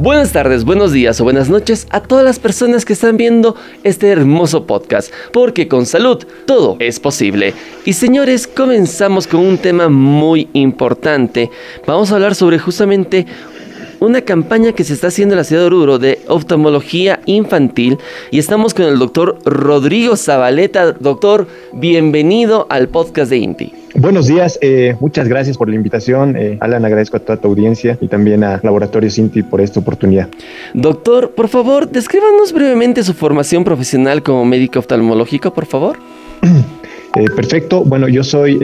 Buenas tardes, buenos días o buenas noches a todas las personas que están viendo este hermoso podcast, porque con salud todo es posible. Y señores, comenzamos con un tema muy importante. Vamos a hablar sobre justamente una campaña que se está haciendo en la ciudad de Oruro de oftalmología infantil y estamos con el doctor Rodrigo Zabaleta. Doctor, bienvenido al podcast de INTI. Buenos días, eh, muchas gracias por la invitación. Eh, Alan, agradezco a toda tu audiencia y también a Laboratorio Cinti por esta oportunidad. Doctor, por favor, descríbanos brevemente su formación profesional como médico oftalmológico, por favor. Eh, perfecto, bueno, yo soy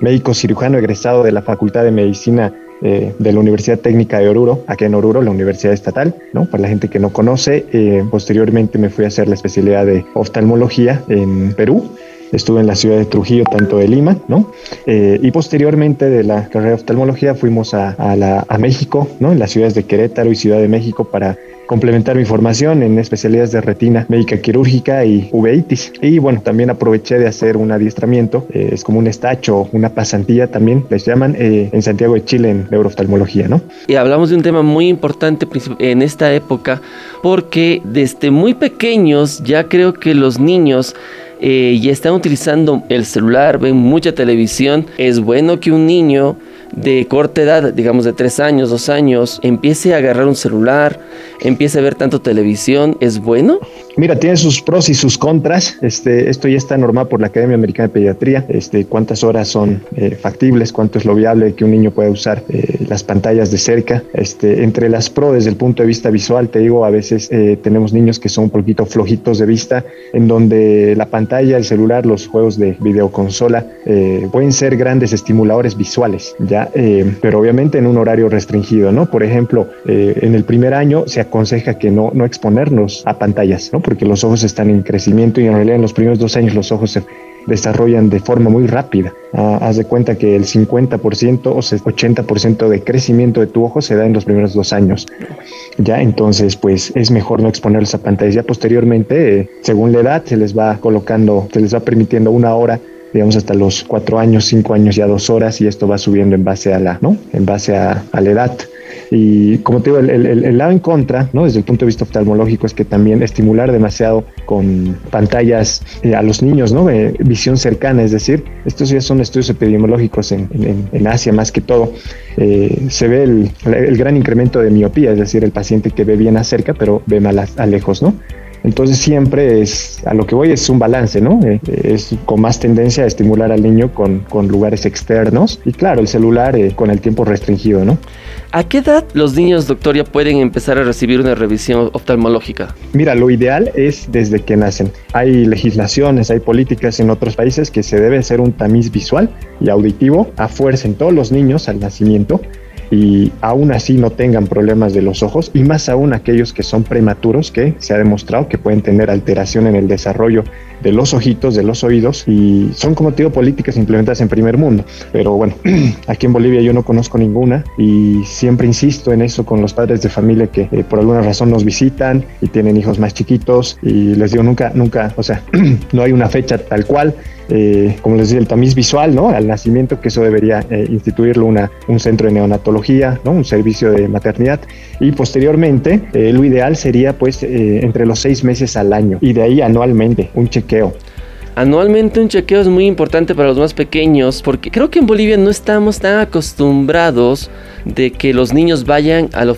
médico cirujano egresado de la Facultad de Medicina de la Universidad Técnica de Oruro, aquí en Oruro, la Universidad Estatal, ¿no? Para la gente que no conoce, posteriormente me fui a hacer la especialidad de oftalmología en Perú estuve en la ciudad de Trujillo, tanto de Lima, ¿no? Eh, y posteriormente de la carrera de oftalmología fuimos a, a, México, ¿no? En las ciudades de Querétaro y Ciudad de México para complementar mi formación en especialidades de retina médica quirúrgica y uveitis. Y bueno, también aproveché de hacer un adiestramiento, eh, es como un estacho, una pasantilla también, les llaman, eh, en Santiago de Chile en neuroftalmología, ¿no? Y hablamos de un tema muy importante en esta época porque desde muy pequeños ya creo que los niños eh, y están utilizando el celular, ven mucha televisión, es bueno que un niño de corta edad, digamos de tres años, dos años, empiece a agarrar un celular, empiece a ver tanto televisión, ¿es bueno? Mira, tiene sus pros y sus contras. Este, esto ya está normado por la Academia Americana de Pediatría. Este, cuántas horas son eh, factibles, cuánto es lo viable que un niño pueda usar eh, las pantallas de cerca. Este, entre las pros desde el punto de vista visual, te digo, a veces eh, tenemos niños que son un poquito flojitos de vista, en donde la pantalla, el celular, los juegos de videoconsola pueden ser grandes estimuladores visuales, ya, pero obviamente en un horario restringido, ¿no? Por ejemplo, en el primer año se aconseja que no, no exponernos a pantallas, ¿no? Porque los ojos están en crecimiento y en realidad en los primeros dos años los ojos se desarrollan de forma muy rápida. Ah, haz de cuenta que el 50% o 80% de crecimiento de tu ojo se da en los primeros dos años. Ya, entonces, pues es mejor no exponerlos a pantallas. Ya posteriormente, eh, según la edad, se les va colocando, se les va permitiendo una hora digamos hasta los cuatro años, cinco años, ya dos horas, y esto va subiendo en base a la, ¿no? En base a la edad. Y como te digo, el, lado en contra, ¿no? desde el punto de vista oftalmológico, es que también estimular demasiado con pantallas eh, a los niños, ¿no? Eh, visión cercana, es decir, estos ya son estudios epidemiológicos en, en, Asia más que todo. Eh, se ve el, el, gran incremento de miopía, es decir, el paciente que ve bien a cerca, pero ve mal a lejos, ¿no? Entonces siempre es, a lo que voy es un balance, ¿no? Eh, es con más tendencia a estimular al niño con, con lugares externos y claro, el celular eh, con el tiempo restringido, ¿no? ¿A qué edad los niños, doctor, ya pueden empezar a recibir una revisión oftalmológica? Mira, lo ideal es desde que nacen. Hay legislaciones, hay políticas en otros países que se debe hacer un tamiz visual y auditivo a fuerza en todos los niños al nacimiento y aún así no tengan problemas de los ojos y más aún aquellos que son prematuros que se ha demostrado que pueden tener alteración en el desarrollo de los ojitos, de los oídos y son como digo políticas implementadas en primer mundo. Pero bueno, aquí en Bolivia yo no conozco ninguna y siempre insisto en eso con los padres de familia que eh, por alguna razón nos visitan y tienen hijos más chiquitos y les digo nunca, nunca, o sea, no hay una fecha tal cual eh, como les decía, el tamiz visual, ¿no? Al nacimiento, que eso debería eh, instituirlo una, un centro de neonatología, ¿no? Un servicio de maternidad. Y posteriormente, eh, lo ideal sería, pues, entre los seis meses al año y de ahí anualmente, un chequeo. Anualmente un chequeo es muy importante para los más pequeños porque creo que en Bolivia no estamos tan acostumbrados de que los niños vayan al,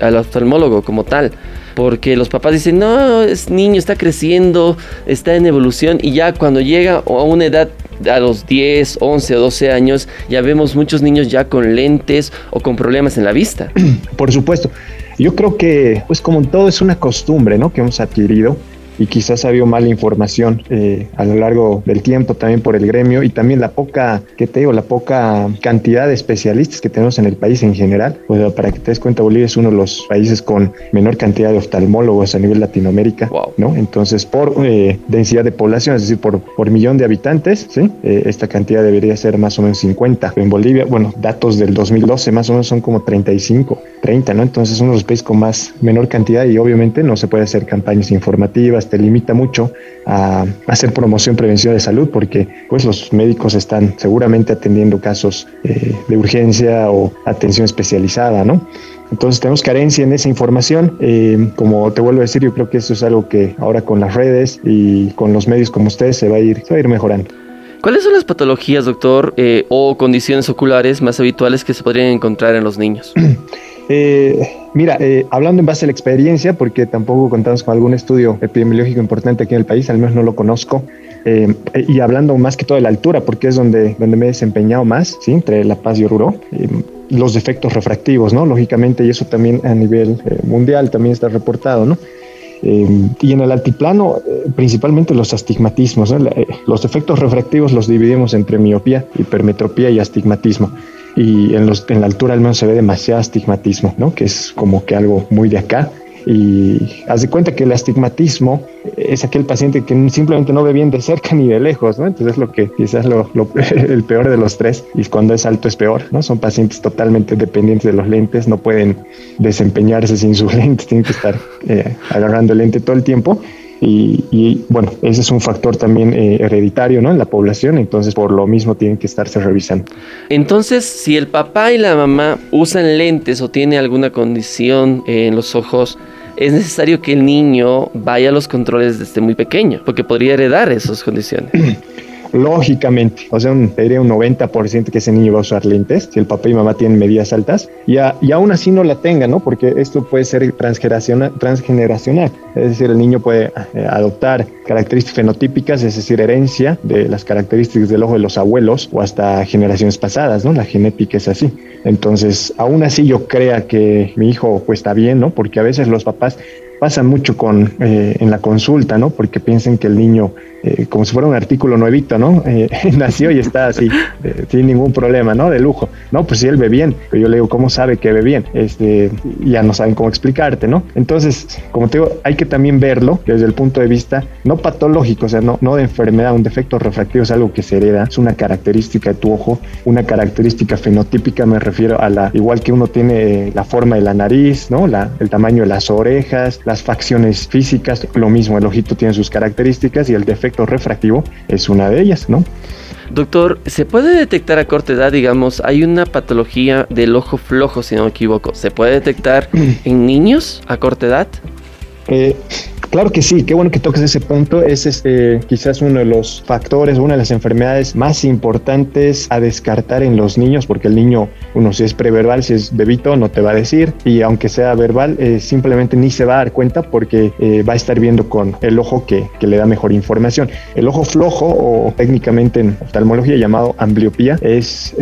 al oftalmólogo como tal porque los papás dicen, no, es niño, está creciendo, está en evolución y ya cuando llega a una edad a los 10, 11 o 12 años, ya vemos muchos niños ya con lentes o con problemas en la vista. Por supuesto. Yo creo que, pues como todo es una costumbre, ¿no? Que hemos adquirido y quizás ha habido mala información eh, a lo largo del tiempo también por el gremio y también la poca, que te digo, la poca cantidad de especialistas que tenemos en el país en general. Pues para que te des cuenta, Bolivia es uno de los países con menor cantidad de oftalmólogos a nivel Latinoamérica, ¿no? Entonces, por eh, densidad de población, es decir, por, por millón de habitantes, ¿sí? Eh, esta cantidad debería ser más o menos 50. En Bolivia, bueno, datos del 2012 más o menos son como 35, 30, ¿no? Entonces, uno de los países con más menor cantidad y obviamente no se puede hacer campañas informativas, te limita mucho a hacer promoción, prevención de salud, porque pues los médicos están seguramente atendiendo casos eh, de urgencia o atención especializada, ¿no? Entonces tenemos carencia en esa información. Eh, como te vuelvo a decir, yo creo que eso es algo que ahora con las redes y con los medios como ustedes se va a ir, a ir mejorando. ¿Cuáles son las patologías, doctor, eh, o condiciones oculares más habituales que se podrían encontrar en los niños? Eh, mira, hablando en base a la experiencia, porque tampoco contamos con algún estudio epidemiológico importante aquí en el país, al menos no lo conozco, y hablando más que todo de la altura, porque es donde, donde me he desempeñado más, ¿sí? entre La Paz y Oruro los defectos refractivos, ¿no? Lógicamente, y eso también a nivel eh, mundial también está reportado, ¿no? Eh, y en el altiplano, eh, principalmente los astigmatismos. los defectos refractivos los dividimos entre miopía, hipermetropía y astigmatismo. Y en, los, en la altura al menos se ve demasiado astigmatismo, ¿no? que es como que algo muy de acá. Y haz de cuenta que el astigmatismo es aquel paciente que simplemente no ve bien de cerca ni de lejos, ¿no? Entonces es lo que quizás lo, el peor de los tres y cuando es alto es peor, ¿no? Son pacientes totalmente dependientes de los lentes, no pueden desempeñarse sin sus lentes, tienen que estar eh, agarrando el lente todo el tiempo. Y, bueno, ese es un factor también eh, hereditario ¿no? en la población, entonces por lo mismo tienen que estarse revisando. Entonces, si el papá y la mamá usan lentes o tiene alguna condición en los ojos, es necesario que el niño vaya a los controles desde muy pequeño, porque podría heredar esas condiciones. lógicamente, o sea, un, diría un 90% que ese niño va a usar lentes, si el papá y mamá tienen medidas altas, y, y aún así no la tenga, ¿no? Porque esto puede ser transgeneracional, transgeneracional. es decir, el niño puede eh, adoptar características fenotípicas, es decir, herencia de las características del ojo de los abuelos o hasta generaciones pasadas, ¿no? La genética es así. Entonces, aún así yo crea que mi hijo pues está bien, ¿no? Porque a veces los papás pasan mucho con, eh, en la consulta, ¿no? Porque piensan que el niño eh, como si fuera un artículo nuevito, ¿no? Eh, nació y está así, eh, sin ningún problema, ¿no? De lujo. No, pues si él ve bien, yo le digo, ¿cómo sabe que ve bien? Este, ya no saben cómo explicarte, ¿no? Entonces, como te digo, hay que también verlo desde el punto de vista no patológico, o sea, no, no de enfermedad, un defecto refractivo es algo que se hereda, es una característica de tu ojo, una característica fenotípica, me refiero a la, igual que uno tiene la forma de la nariz, ¿no? La, el tamaño de las orejas, las facciones físicas, lo mismo, el ojito tiene sus características y el defecto refractivo es una de ellas, ¿no? Doctor, ¿se puede detectar a corta edad, digamos, hay una patología del ojo flojo, si no me equivoco, ¿se puede detectar en niños a corta edad? Eh, Claro que sí, qué bueno que toques ese punto. Ese es eh, quizás uno de los factores, una de las enfermedades más importantes a descartar en los niños, porque el niño, uno si es preverbal, si es bebito, no te va a decir, y aunque sea verbal, eh, simplemente ni se va a dar cuenta porque eh, va a estar viendo con el ojo que, que, le da mejor información. El ojo flojo, o técnicamente en oftalmología llamado ambliopía, es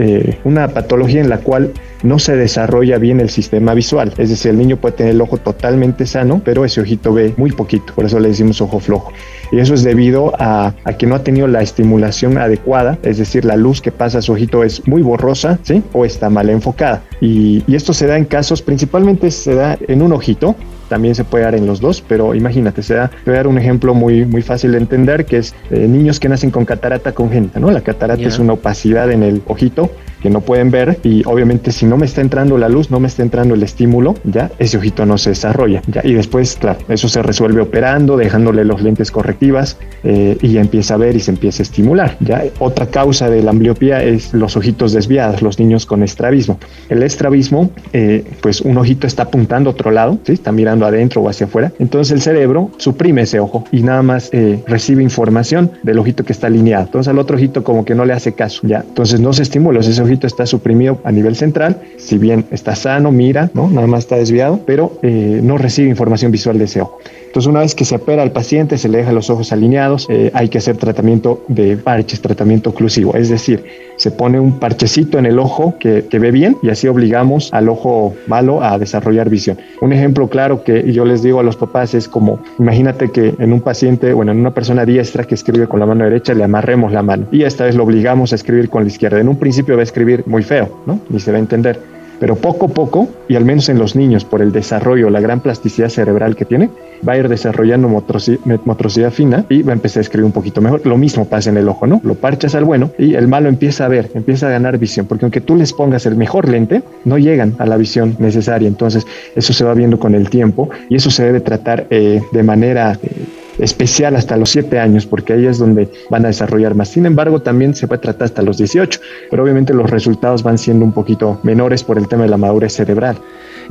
una patología en la cual no se desarrolla bien el sistema visual. Es decir, el niño puede tener el ojo totalmente sano, pero ese ojito ve muy poquito, por eso le decimos ojo flojo. Y eso es debido a, que no ha tenido la estimulación adecuada, es decir, la luz que pasa a su ojito es muy borrosa, ¿sí? O está mal enfocada. Y, esto se da en casos, principalmente se da en un ojito, también se puede dar en los dos, pero imagínate, se da, voy a dar un ejemplo muy, muy fácil de entender, que es eh, niños que nacen con catarata congénita, ¿no? La catarata es una opacidad en el ojito que no pueden ver y obviamente si no me está entrando la luz, no me está entrando el estímulo, ya ese ojito no se desarrolla, ya. Y después, claro, eso se resuelve operando, dejándole los lentes correctivas eh, y empieza a ver y se empieza a estimular, ya. Otra causa de la ambliopía es los ojitos desviados, los niños con estrabismo. El estrabismo, eh, pues un ojito está apuntando a otro lado, ¿sí? está mirando adentro o hacia afuera, entonces el cerebro suprime ese ojo y nada más eh, recibe información del ojito que está alineado, entonces al otro ojito como que no le hace caso, ya, entonces no se estimula, ese está suprimido a nivel central, si bien está sano, mira, ¿no? nada más está desviado, pero eh, no recibe información visual de ese ojo. Entonces, una vez que se opera al paciente, se le deja los ojos alineados, eh, hay que hacer tratamiento de parches, tratamiento oclusivo, es decir, se pone un parchecito en el ojo que, que ve bien y así obligamos al ojo malo a desarrollar visión. Un ejemplo claro que yo les digo a los papás es como, imagínate que en un paciente, bueno, en una persona diestra que escribe con la mano derecha, le amarremos la mano y esta vez lo obligamos a escribir con la izquierda. En un principio va a escribir muy feo, ¿no? Ni se va a entender pero poco a poco, y al menos en los niños, por el desarrollo, la gran plasticidad cerebral que tiene, va a ir desarrollando motricidad, fina y va a empezar a escribir un poquito mejor. Lo mismo pasa en el ojo, ¿no? Lo parchas al bueno y el malo empieza a ver, empieza a ganar visión, porque aunque tú les pongas el mejor lente, no llegan a la visión necesaria. Entonces, eso se va viendo con el tiempo y eso se debe tratar eh, de manera... Eh, especial hasta los 7 años, porque ahí es donde van a desarrollar más. Sin embargo, también se puede tratar hasta los 18, pero obviamente los resultados van siendo un poquito menores por el tema de la madurez cerebral.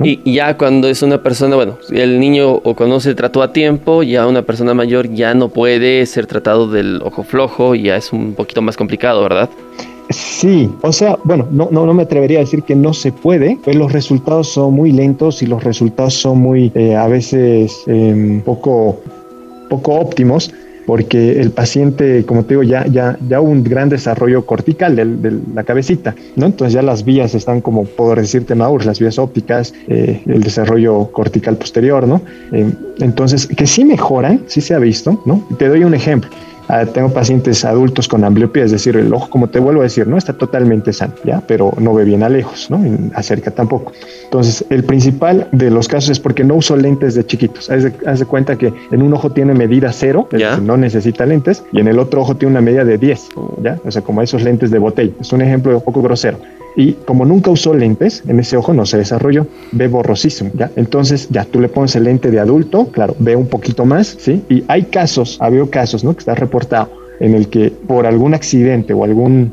Y ya cuando es una persona, bueno, el niño o cuando se trató a tiempo, ya una persona mayor ya no puede ser tratado del ojo flojo, ya es un poquito más complicado, ¿verdad? Sí, o sea, bueno, no, no, no me atrevería a decir que no se puede, pero los resultados son muy lentos y los resultados son muy, eh, a veces, eh, poco poco óptimos porque el paciente, como te digo, ya, ya, ya un gran desarrollo cortical de, la cabecita, ¿no? Entonces ya las vías están como, puedo decirte, maduras, las vías ópticas, eh, el desarrollo cortical posterior, ¿no? Eh, entonces, que sí mejoran, sí se ha visto, ¿no? Te doy un ejemplo. Ah, tengo pacientes adultos con ambliopía, es decir, el ojo, como te vuelvo a decir, no está totalmente sano, ¿ya? Pero no ve bien a lejos, ¿no? acerca tampoco. Entonces, el principal de los casos es porque no uso lentes de chiquitos. Haz de, cuenta que en un ojo tiene medida cero, no necesita lentes, y en el otro ojo tiene una medida de 10, ¿ya? O sea, como esos lentes de botella. Es un ejemplo un poco grosero. Y como nunca usó lentes, en ese ojo no se desarrolló, ve borrosísimo, ¿ya? Entonces, ya tú le pones el lente de adulto, claro, ve un poquito más, ¿sí? Y hay casos, ha habido casos, ¿no? Que está reportado en el que por algún accidente o algún,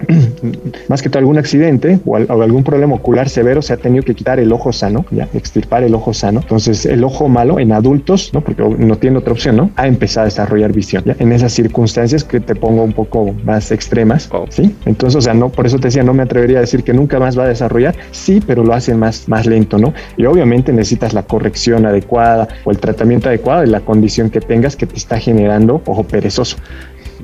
más que todo algún accidente o, algún problema ocular severo se ha tenido que quitar el ojo sano, ya, extirpar el ojo sano. Entonces el ojo malo en adultos, ¿no? Porque no tiene otra opción, ¿no? Ha empezado a desarrollar visión, ¿ya? En esas circunstancias que te pongo un poco más extremas, ¿sí? Entonces, o sea, no, por eso te decía, no me atrevería a decir que nunca más va a desarrollar, sí, pero lo hace más, más lento, ¿no? Y obviamente necesitas la corrección adecuada o el tratamiento adecuado de la condición que tengas que te está generando ojo perezoso.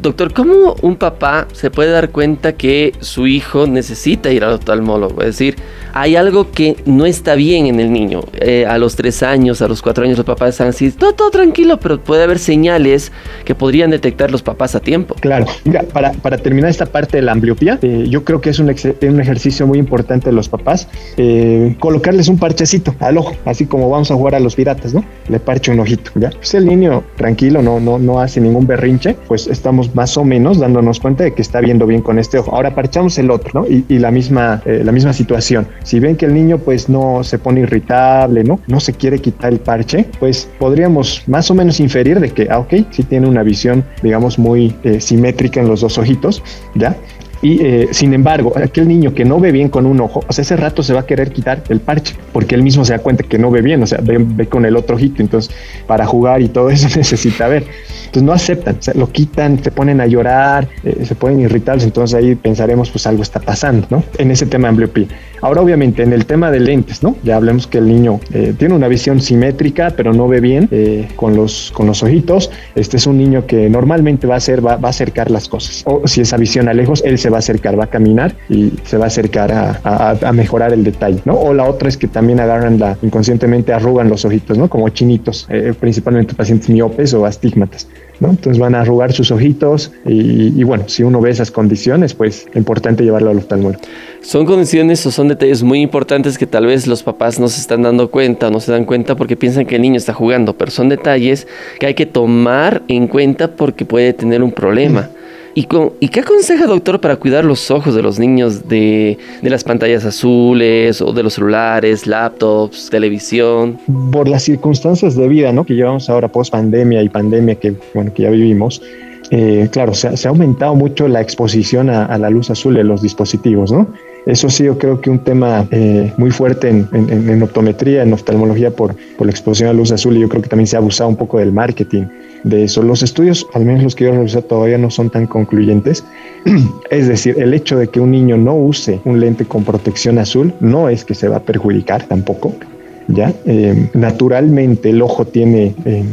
Doctor, ¿cómo un papá se puede dar cuenta que su hijo necesita ir al oftalmólogo? Es decir, hay algo que no está bien en el niño. Eh, a los tres años, a los cuatro años, los papás están así, todo, todo tranquilo, pero puede haber señales que podrían detectar los papás a tiempo. Claro, mira, para, para terminar esta parte de la ambliopía, eh, yo creo que es un, un, ejercicio muy importante de los papás, eh, colocarles un parchecito al ojo, así como vamos a jugar a los piratas, ¿no? Le parche un ojito, ¿ya? Pues el niño tranquilo, no, no, no hace ningún berrinche, pues estamos más o menos dándonos cuenta de que está viendo bien con este ojo. Ahora parchamos el otro, ¿no? Y, y la, misma, la misma situación. Si ven que el niño pues no se pone irritable, ¿no? No se quiere quitar el parche, pues podríamos más o menos inferir de que, ah, ok, sí tiene una visión, digamos, muy eh, simétrica en los dos ojitos, ¿ya? Y eh, sin embargo, aquel niño que no ve bien con un ojo, o sea, ese rato se va a querer quitar el parche, porque él mismo se da cuenta que no ve bien, o sea, ve, con el otro ojito, entonces para jugar y todo eso necesita ver. Entonces no aceptan, o sea, lo quitan, se ponen a llorar, eh, se pueden irritar, entonces ahí pensaremos, pues algo está pasando, ¿no? En ese tema de ambliopía. Ahora, obviamente, en el tema de lentes, ¿no? Ya hablemos que el niño eh, tiene una visión simétrica, pero no ve bien con, los, con los ojitos. Este es un niño que normalmente va a hacer, va, va a acercar las cosas. O si esa visión a lejos, él se va a acercar, va a caminar y se va a acercar a, mejorar el detalle, ¿no? O la otra es que también agarran la, inconscientemente arrugan los ojitos, ¿no? Como chinitos, eh, principalmente pacientes miopes o astigmatas. ¿no? Entonces van a arrugar sus ojitos y, bueno, si uno ve esas condiciones, pues es importante llevarlo al oftalmólogo. Son condiciones o son detalles muy importantes que tal vez los papás no se están dando cuenta o no se dan cuenta porque piensan que el niño está jugando, pero son detalles que hay que tomar en cuenta porque puede tener un problema. ¿Y, qué aconseja, doctor, para cuidar los ojos de los niños de, las pantallas azules o de los celulares, laptops, televisión? Por las circunstancias de vida ¿no? que llevamos ahora post pandemia y pandemia que, bueno, que ya vivimos, eh, claro, se, ha aumentado mucho la exposición a, la luz azul de los dispositivos, ¿no? Eso sí, yo creo que un tema eh, muy fuerte en, optometría, en oftalmología por, por la exposición a luz azul y yo creo que también se ha abusado un poco del marketing de eso. Los estudios, al menos los que yo revisé, todavía no son tan concluyentes. es decir, el hecho de que un niño no use un lente con protección azul no es que se va a perjudicar tampoco. ¿ya? Eh, naturalmente el ojo tiene... Eh,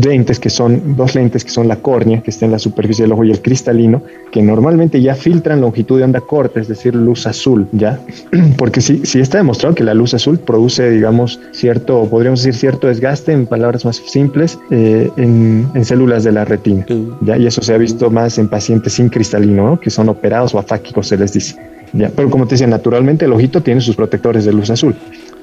lentes que son dos lentes que son la córnea, que está en la superficie del ojo, y el cristalino, que normalmente ya filtran longitud de onda corta, es decir, luz azul, ¿ya? Porque sí, sí está demostrado que la luz azul produce, digamos, cierto, podríamos decir, cierto desgaste, en palabras más simples, eh, en, células de la retina, ¿ya? Y eso se ha visto más en pacientes sin cristalino, que son operados o afáquicos, se les dice. ¿ya? Pero como te decía, naturalmente el ojito tiene sus protectores de luz azul.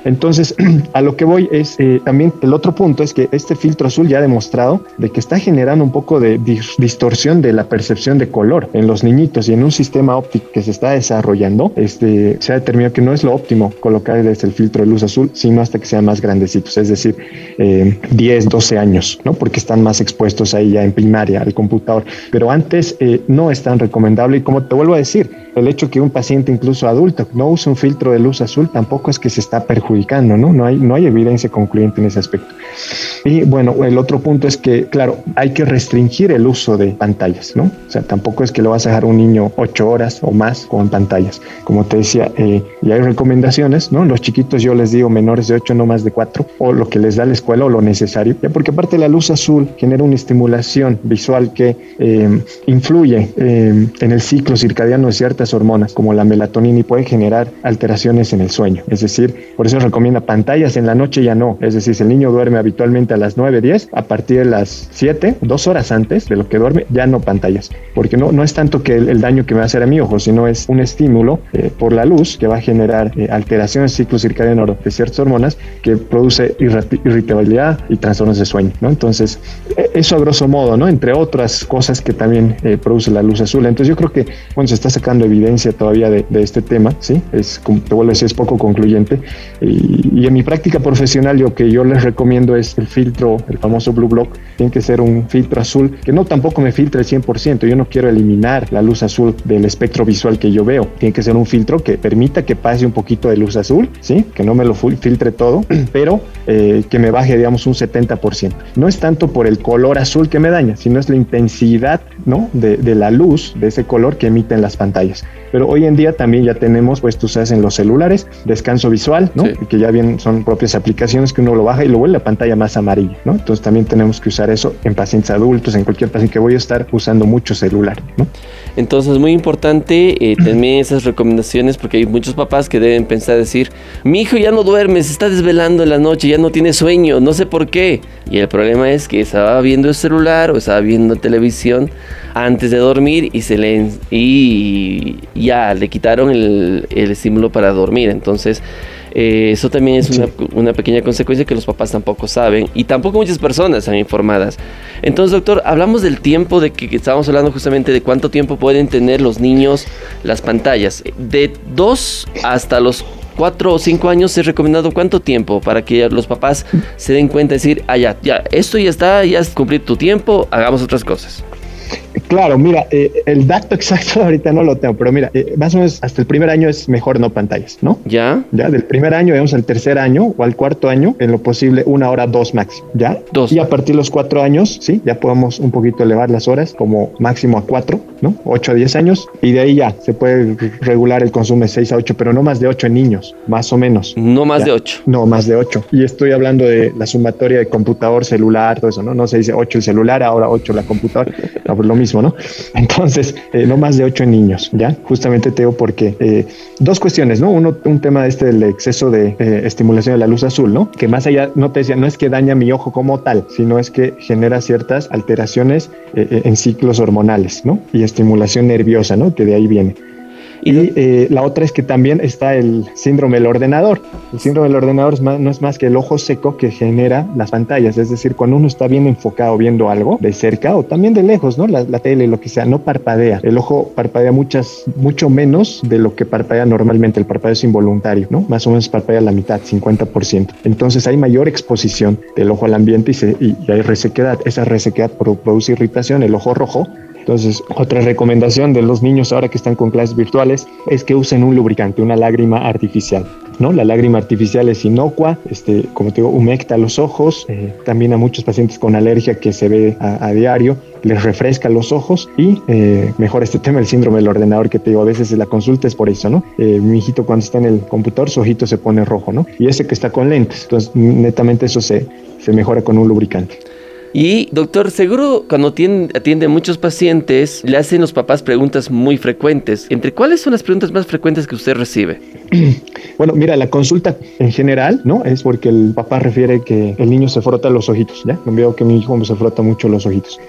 Entonces, a lo que voy es eh, también el otro punto es que este filtro azul ya ha demostrado de que está generando un poco de distorsión de la percepción de color en los niñitos y en un sistema óptico que se está desarrollando, este, se ha determinado que no es lo óptimo colocar desde el filtro de luz azul, sino hasta que sean más grandecitos, es decir, 10, eh, 12 años, ¿no? Porque están más expuestos ahí ya en primaria al computador. Pero antes eh, no es tan recomendable y como te vuelvo a decir, el hecho que un paciente incluso adulto no use un filtro de luz azul tampoco es que se está perjudicando, ¿no? No hay, no hay evidencia concluyente en ese aspecto. Y bueno, el otro punto es que, claro, hay que restringir el uso de pantallas, ¿no? O sea, tampoco es que lo vas a dejar un niño ocho horas o más con pantallas. Como te decía, eh, y hay recomendaciones, ¿no? Los chiquitos yo les digo menores de ocho, no más de cuatro, o lo que les da la escuela o lo necesario, ya porque aparte la luz azul genera una estimulación visual que eh, influye eh, en el ciclo circadiano de ciertas hormonas, como la melatonina, y puede generar alteraciones en el sueño. Es decir, por eso recomienda pantallas en la noche ya no. Es decir, si el niño duerme habitualmente a las 9, 10, a partir de las 7, dos horas antes de lo que duerme, ya no pantallas. Porque no, no es tanto que el, daño que me va a hacer a mi ojo, sino es un estímulo eh, por la luz que va a generar eh, alteraciones en el ciclo circadiano de ciertas hormonas que produce irritabilidad y trastornos de sueño. ¿no? Entonces, e, eso a grosso modo, ¿no? entre otras cosas que también eh, produce la luz azul. Entonces, yo creo que bueno, se está sacando evidencia todavía de, de este tema, ¿sí? Es, como te vuelvo a decir, es poco concluyente. Y en mi práctica profesional, lo que yo les recomiendo es el filtro, el famoso Blue Block, tiene que ser un filtro azul, que no tampoco me filtre el 100%, yo no quiero eliminar la luz azul del espectro visual que yo veo, tiene que ser un filtro que permita que pase un poquito de luz azul, ¿sí? que no me lo filtre todo, pero eh, que me baje, digamos, un 70%. No es tanto por el color azul que me daña, sino es la intensidad ¿no? de, de la luz, de ese color que emiten las pantallas. Pero hoy en día también ya tenemos, pues tú sabes, en los celulares, descanso visual, ¿no? que ya bien son propias aplicaciones que uno lo baja y lo vuelve la pantalla más amarilla, ¿no? Entonces también tenemos que usar eso en pacientes adultos, en cualquier paciente que voy a estar usando mucho celular, ¿no? Entonces muy importante eh, también esas recomendaciones porque hay muchos papás que deben pensar decir, mi hijo ya no duerme, se está desvelando en la noche, ya no tiene sueño, no sé por qué. Y el problema es que estaba viendo el celular o estaba viendo televisión antes de dormir y se le y ya le quitaron el, el estímulo para dormir. Entonces eh, eso también es una, pequeña consecuencia que los papás tampoco saben y tampoco muchas personas están informadas. Entonces, doctor, hablamos del tiempo de que, estábamos hablando justamente de cuánto tiempo pueden tener los niños las pantallas. De 2 hasta los 4 o 5 años es recomendado cuánto tiempo para que los papás se den cuenta y decir, ah, ya, ya, esto ya está, ya has cumplido tu tiempo, hagamos otras cosas. Claro, mira, eh, el dato exacto ahorita no lo tengo, pero mira, eh, más o menos hasta el primer año es mejor no pantallas, ¿no? Ya. Ya, del primer año, digamos, al tercer año o al cuarto año, en lo posible, una hora, dos máximo, ¿ya? Dos. Y a partir de los cuatro años, sí, ya podemos un poquito elevar las horas, como máximo a cuatro, ¿no? Ocho a diez años, y de ahí ya se puede regular el consumo de seis a ocho, pero no más de ocho en niños, más o menos. No más de ocho. No, más de ocho. Y estoy hablando de la sumatoria de computador, celular, todo eso, ¿no? No se dice ocho el celular, ahora ocho la computadora, no, pues lo mismo, ¿no? Entonces, eh, no más de ocho niños, ¿ya? Justamente te digo porque eh, dos cuestiones, ¿no? Uno, un tema este del exceso de eh, estimulación de la luz azul, ¿no? Que más allá, no te decía, no es que daña mi ojo como tal, sino es que genera ciertas alteraciones en ciclos hormonales, ¿no? Y estimulación nerviosa, ¿no? Que de ahí viene. Y eh, la otra es que también está el síndrome del ordenador. El síndrome del ordenador no es más que el ojo seco que genera las pantallas. Es decir, cuando uno está bien enfocado viendo algo de cerca o también de lejos, ¿no? La, la tele, lo que sea, no parpadea. El ojo parpadea muchas, mucho menos de lo que parpadea normalmente. El parpadeo es involuntario, ¿no? Más o menos parpadea la mitad, 50%. Entonces hay mayor exposición del ojo al ambiente y, se, y hay resequedad. Esa resequedad produce irritación. El ojo rojo entonces, otra recomendación de los niños ahora que están con clases virtuales es que usen un lubricante, una lágrima artificial. ¿no? La lágrima artificial es inocua, este, como te digo, humecta los ojos, eh, también a muchos pacientes con alergia que se ve a, diario, les refresca los ojos y eh, mejora este tema, el síndrome del ordenador que te digo, a veces la consulta es por eso, ¿no? Eh, mi hijito cuando está en el computador, su ojito se pone rojo, ¿no? Y ese que está con lentes, entonces netamente eso se, se mejora con un lubricante. Y doctor, seguro cuando atiende, a muchos pacientes, le hacen los papás preguntas muy frecuentes. ¿Entre cuáles son las preguntas más frecuentes que usted recibe? Bueno, mira, la consulta en general, ¿no? Es porque el papá refiere que el niño se frota los ojitos, ¿ya? Veo que mi hijo se frota mucho los ojitos.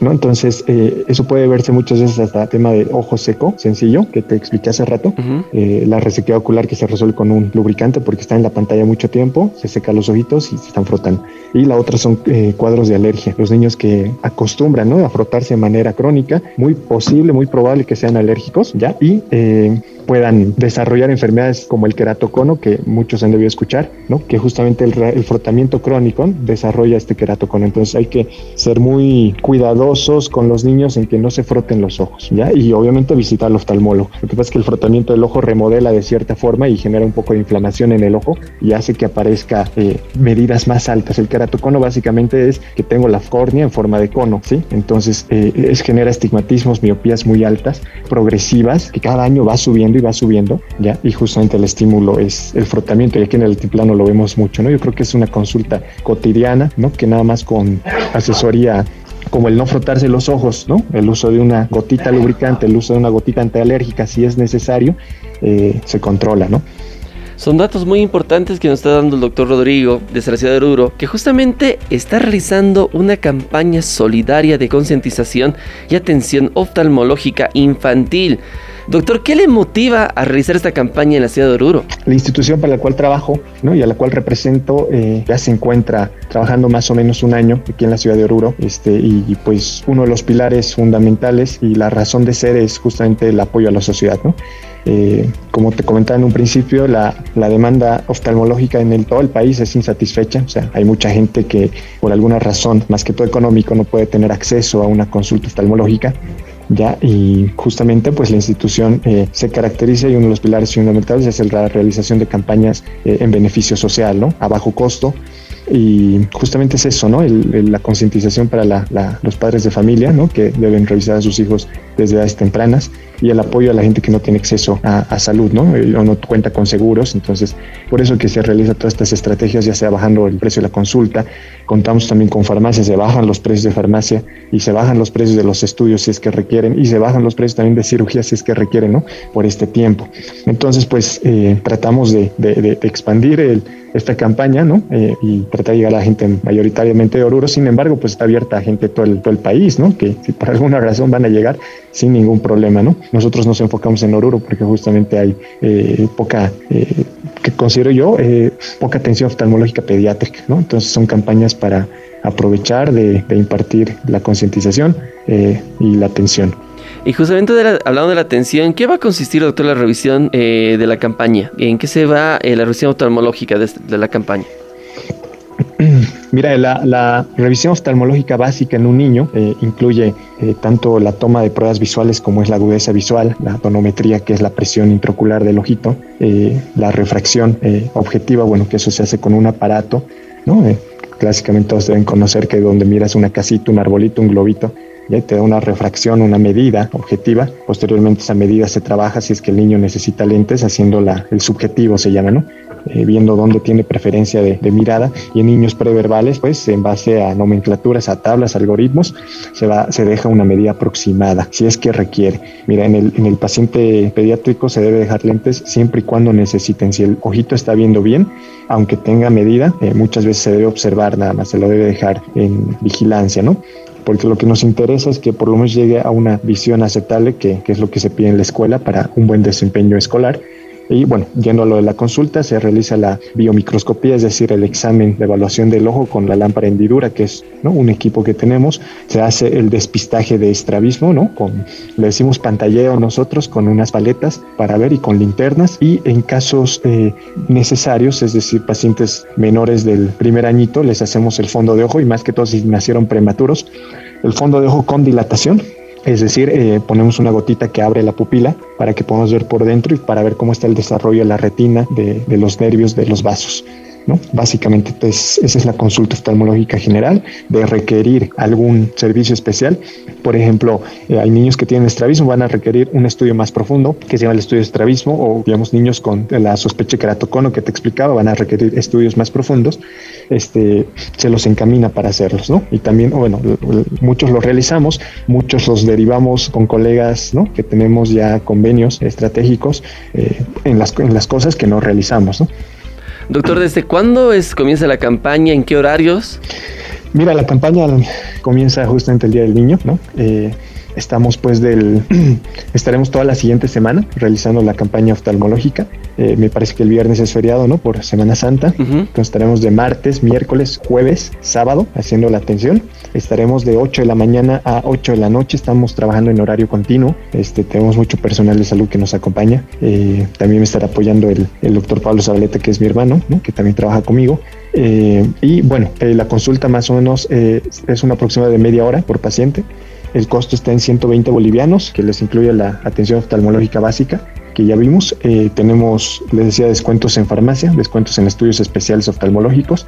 ¿No? Entonces, eh, eso puede verse muchas veces hasta tema de ojo seco, sencillo, que te expliqué hace rato. Eh, la resequedad ocular que se resuelve con un lubricante porque está en la pantalla mucho tiempo, se seca los ojitos y se están frotando. Y la otra son eh, cuadros de alergia. Los niños que acostumbran ¿no? a frotarse de manera crónica, muy posible, muy probable que sean alérgicos, ¿ya? Y puedan desarrollar enfermedades como el queratocono, que muchos han debido escuchar, ¿no? que justamente el, el, frotamiento crónico desarrolla este queratocono. Entonces hay que ser muy cuidadosos con los niños en que no se froten los ojos, ¿ya? Y obviamente visitar al oftalmólogo. Lo que pasa es que el frotamiento del ojo remodela de cierta forma y genera un poco de inflamación en el ojo y hace que aparezca eh, medidas más altas. El queratocono básicamente es que tengo la córnea en forma de cono, ¿sí? Entonces eh, es, genera estigmatismos, miopías muy altas, progresivas, que cada año va subiendo va subiendo, ¿ya? Y justamente el estímulo es el frotamiento, y aquí en el altiplano lo vemos mucho, ¿no? Yo creo que es una consulta cotidiana, ¿no? Que nada más con asesoría como el no frotarse los ojos, ¿no? El uso de una gotita lubricante, el uso de una gotita antialérgica, si es necesario, eh, se controla, ¿no? Son datos muy importantes que nos está dando el doctor Rodrigo de la ciudad de Oruro, que justamente está realizando una campaña solidaria de concientización y atención oftalmológica infantil. Doctor, ¿qué le motiva a realizar esta campaña en la ciudad de Oruro? La institución para la cual trabajo ¿no? y a la cual represento eh, ya se encuentra trabajando más o menos un año aquí en la ciudad de Oruro este, y, pues uno de los pilares fundamentales y la razón de ser es justamente el apoyo a la sociedad. ¿no? Eh, como te comentaba en un principio, la, la, demanda oftalmológica en todo el país es insatisfecha. O sea, hay mucha gente que por alguna razón, más que todo económico, no puede tener acceso a una consulta oftalmológica. ¿Ya? Y justamente pues la institución eh, se caracteriza y uno de los pilares fundamentales es la realización de campañas eh, en beneficio social, ¿no? A bajo costo y justamente es eso, ¿no? la concientización para los padres de familia, ¿no? Que deben revisar a sus hijos desde edades tempranas y el apoyo a la gente que no tiene acceso a, salud, ¿no? Eh, o no cuenta con seguros. Entonces, por eso que se realiza todas estas estrategias, ya sea bajando el precio de la consulta, contamos también con farmacias, se bajan los precios de farmacia y se bajan los precios de los estudios si es que requieren y se bajan los precios también de cirugía si es que requieren, ¿no? Por este tiempo. Entonces, pues eh, tratamos de, expandir esta campaña, ¿no? Eh, y trata de llegar a la gente mayoritariamente de Oruro, sin embargo, pues está abierta a gente todo el, todo el país, ¿no? Que si por alguna razón van a llegar sin ningún problema, ¿no? Nosotros nos enfocamos en Oruro porque justamente hay eh, poca, eh, que considero yo, poca atención oftalmológica pediátrica, ¿no? Entonces son campañas para aprovechar de, de impartir la concientización y la atención. Y justamente hablando de la atención, ¿qué va a consistir, doctor, la revisión eh, de la campaña? ¿En qué se va eh, la revisión oftalmológica de, la campaña? Mira, la, revisión oftalmológica básica en un niño eh, incluye tanto la toma de pruebas visuales como es la agudeza visual, la tonometría, que es la presión intraocular del ojito, la refracción objetiva, bueno, que eso se hace con un aparato, ¿no? clásicamente todos deben conocer que donde miras una casita, un arbolito, un globito, te da una refracción, una medida objetiva. Posteriormente esa medida se trabaja si es que el niño necesita lentes, haciendo la, el subjetivo se llama, ¿no? Eh, viendo dónde tiene preferencia de, mirada y en niños preverbales pues en base a nomenclaturas, a tablas, algoritmos se, va, se deja una medida aproximada si es que requiere. Mira, en el, en el paciente pediátrico se debe dejar lentes siempre y cuando necesiten. Si el ojito está viendo bien, aunque tenga medida, eh, muchas veces se debe observar nada más, se lo debe dejar en vigilancia, ¿no? Porque lo que nos interesa es que por lo menos llegue a una visión aceptable, que, es lo que se pide en la escuela para un buen desempeño escolar. Y bueno, yendo a lo de la consulta, se realiza la biomicroscopía, es decir, el examen de evaluación del ojo con la lámpara hendidura, que es ¿no? un equipo que tenemos. Se hace el despistaje de estrabismo, ¿no? Con, le decimos pantalleo nosotros con unas paletas para ver y con linternas. Y en casos eh, necesarios, es decir, pacientes menores del primer añito, les hacemos el fondo de ojo y más que todos si nacieron prematuros, el fondo de ojo con dilatación es decir, eh, ponemos una gotita que abre la pupila para que podamos ver por dentro y para ver cómo está el desarrollo de la retina, de, los nervios, de los vasos. Básicamente, pues, esa es la consulta oftalmológica general de requerir algún servicio especial. Por ejemplo, eh, hay niños que tienen estrabismo, van a requerir un estudio más profundo que se llama el estudio de estrabismo o, digamos, niños con la sospecha de keratocono que te explicaba van a requerir estudios más profundos. Este, se los encamina para hacerlos, ¿no? Y también, bueno, muchos los realizamos, muchos los derivamos con colegas, ¿no? Que tenemos ya convenios estratégicos eh, en, las, en las cosas que no realizamos, ¿no? Doctor, ¿desde cuándo es, comienza la campaña? ¿En qué horarios? Mira, la campaña comienza justamente el Día del Niño, ¿no? Eh, estamos pues del... estaremos toda la siguiente semana realizando la campaña oftalmológica. Eh, me parece que el viernes es feriado, ¿no? Por Semana Santa. Entonces estaremos de martes, miércoles, jueves, sábado haciendo la atención. Estaremos de 8 de la mañana a 8 de la noche. Estamos trabajando en horario continuo. Este, tenemos mucho personal de salud que nos acompaña. Eh, también me estará apoyando el, el doctor Pablo Zabaleta, que es mi hermano, ¿no? que también trabaja conmigo. Eh, y bueno, eh, la consulta más o menos eh, es una aproximada de media hora por paciente. El costo está en 120 bolivianos, que les incluye la atención oftalmológica básica, que ya vimos. Eh, tenemos, les decía, descuentos en farmacia, descuentos en estudios especiales oftalmológicos.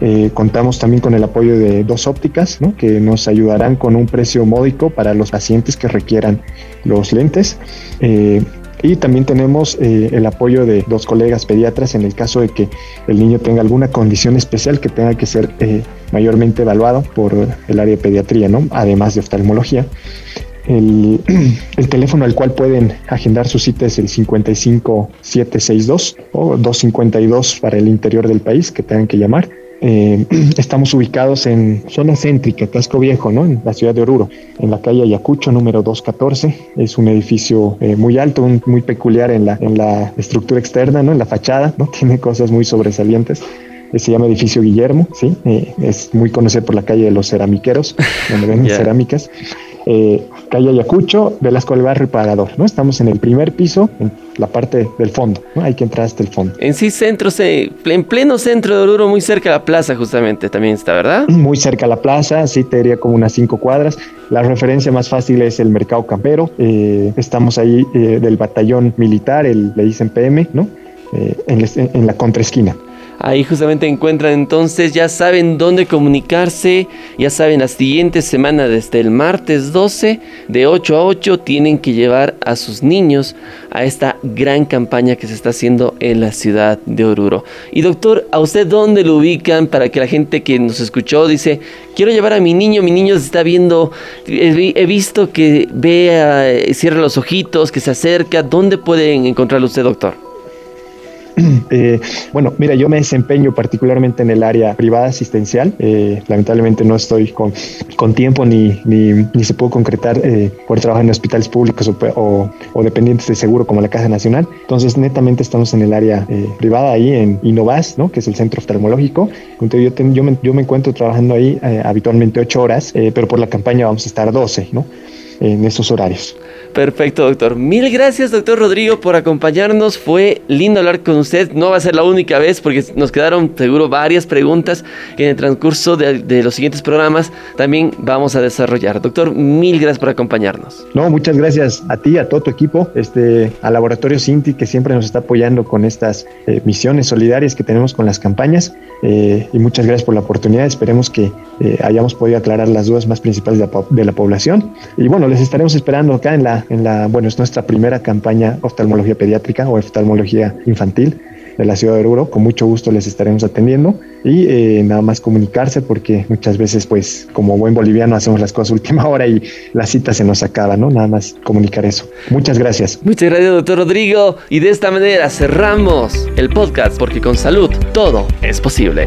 Eh, contamos también con el apoyo de dos ópticas, ¿no? que nos ayudarán con un precio módico para los pacientes que requieran los lentes. Eh, y también tenemos el apoyo de dos colegas pediatras en el caso de que el niño tenga alguna condición especial que tenga que ser mayormente evaluado por el área de pediatría, ¿no? además de oftalmología. El, el, teléfono al cual pueden agendar su cita es el 55762 o 252 para el interior del país que tengan que llamar. Eh, estamos ubicados en zona céntrica, Casco Viejo, ¿no? en la ciudad de Oruro, en la calle Ayacucho, número 214. Es un edificio eh, muy alto, un, muy peculiar en la, en la estructura externa, ¿no? en la fachada, ¿no? tiene cosas muy sobresalientes se llama Edificio Guillermo, ¿sí? Eh, es muy conocido por la calle de los ceramiqueros, donde venden yeah. cerámicas. Eh, calle Ayacucho, Velasco del Barrio y Pagador, ¿no? Estamos en el primer piso, en la parte del fondo, ¿no? Hay que entrar hasta el fondo. En sí, centro, en pleno centro de Oruro, muy cerca de la plaza justamente, también está, ¿verdad? Muy cerca de la plaza, sí, te diría como unas cinco cuadras. La referencia más fácil es el Mercado Campero. Eh, estamos ahí eh, del batallón militar, el, le dicen PM, ¿no? Eh, en, en la contraesquina. Ahí justamente encuentran entonces, ya saben dónde comunicarse, ya saben, la siguiente semana desde el martes 12 de 8 a 8 tienen que llevar a sus niños a esta gran campaña que se está haciendo en la ciudad de Oruro. Y doctor, ¿a usted dónde lo ubican para que la gente que nos escuchó dice, quiero llevar a mi niño, mi niño se está viendo, he visto que vea, cierra los ojitos, que se acerca, ¿dónde pueden encontrarlo usted, doctor? Eh, bueno, mira, yo me desempeño particularmente en el área privada asistencial. Eh, lamentablemente no estoy con, con tiempo ni, ni, ni, se puede concretar eh, por trabajar en hospitales públicos o, o, dependientes de seguro como la Caja Nacional. Entonces, netamente estamos en el área eh, privada ahí en Innovas, ¿no? que es el centro oftalmológico. Te, yo, me, yo me encuentro trabajando ahí eh, habitualmente ocho horas, pero por la campaña vamos a estar 12, ¿no? en esos horarios. Perfecto, doctor. Mil gracias, doctor Rodrigo, por acompañarnos. Fue lindo hablar con usted. No va a ser la única vez porque nos quedaron seguro varias preguntas que en el transcurso de, los siguientes programas también vamos a desarrollar. Doctor, mil gracias por acompañarnos. No, muchas gracias a ti, a todo tu equipo, este, al Laboratorio Cinti que siempre nos está apoyando con estas eh, misiones solidarias que tenemos con las campañas. Eh, y muchas gracias por la oportunidad. Esperemos que eh, hayamos podido aclarar las dudas más principales de la, población. Y bueno, les estaremos esperando acá en la en la, bueno, es nuestra primera campaña oftalmología pediátrica o oftalmología infantil de la ciudad de Oruro. Con mucho gusto les estaremos atendiendo y eh, nada más comunicarse porque muchas veces, pues, como buen boliviano, hacemos las cosas última hora y la cita se nos acaba, ¿no? Nada más comunicar eso. Muchas gracias. Muchas gracias, doctor Rodrigo. Y de esta manera cerramos el podcast porque con salud todo es posible.